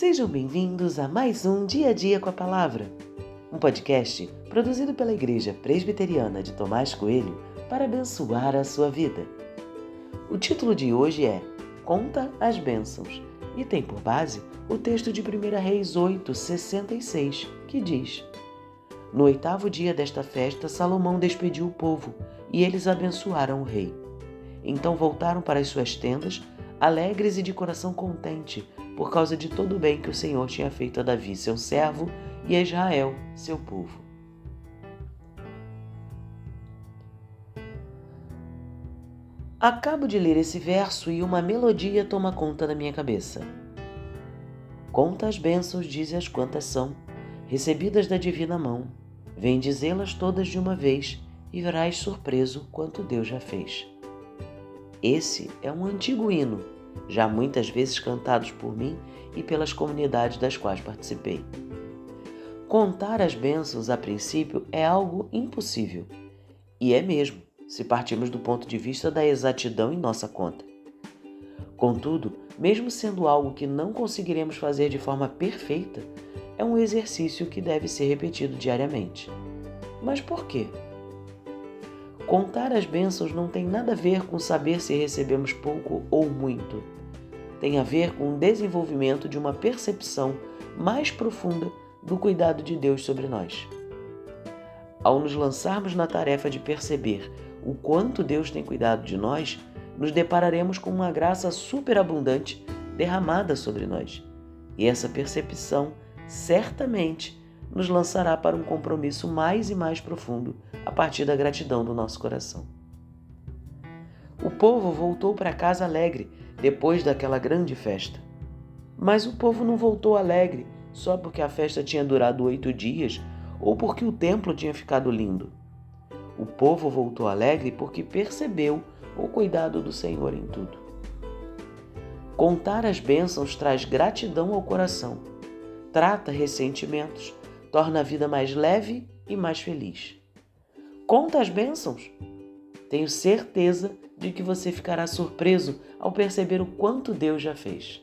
Sejam bem-vindos a mais um Dia a Dia com a Palavra, um podcast produzido pela Igreja Presbiteriana de Tomás Coelho para abençoar a sua vida. O título de hoje é Conta as Bênçãos e tem por base o texto de 1 Reis 8, 66, que diz: No oitavo dia desta festa, Salomão despediu o povo e eles abençoaram o rei. Então voltaram para as suas tendas, alegres e de coração contente, por causa de todo o bem que o Senhor tinha feito a Davi, seu servo, e a Israel, seu povo. Acabo de ler esse verso e uma melodia toma conta da minha cabeça. Conta as bênçãos, dize as quantas são, recebidas da divina mão. Vem dizê-las todas de uma vez e verás surpreso quanto Deus já fez. Esse é um antigo hino, já muitas vezes cantados por mim e pelas comunidades das quais participei. Contar as bênçãos a princípio é algo impossível. E é mesmo, se partirmos do ponto de vista da exatidão em nossa conta. Contudo, mesmo sendo algo que não conseguiremos fazer de forma perfeita, é um exercício que deve ser repetido diariamente. Mas por quê? Contar as bênçãos não tem nada a ver com saber se recebemos pouco ou muito. Tem a ver com o desenvolvimento de uma percepção mais profunda do cuidado de Deus sobre nós. Ao nos lançarmos na tarefa de perceber o quanto Deus tem cuidado de nós, nos depararemos com uma graça superabundante derramada sobre nós. E essa percepção certamente nos lançará para um compromisso mais e mais profundo a partir da gratidão do nosso coração. O povo voltou para casa alegre depois daquela grande festa. Mas o povo não voltou alegre só porque a festa tinha durado oito dias ou porque o templo tinha ficado lindo. O povo voltou alegre porque percebeu o cuidado do Senhor em tudo. Contar as bênçãos traz gratidão ao coração, trata ressentimentos, torna a vida mais leve e mais feliz. Conta as bênçãos. Tenho certeza de que você ficará surpreso ao perceber o quanto Deus já fez.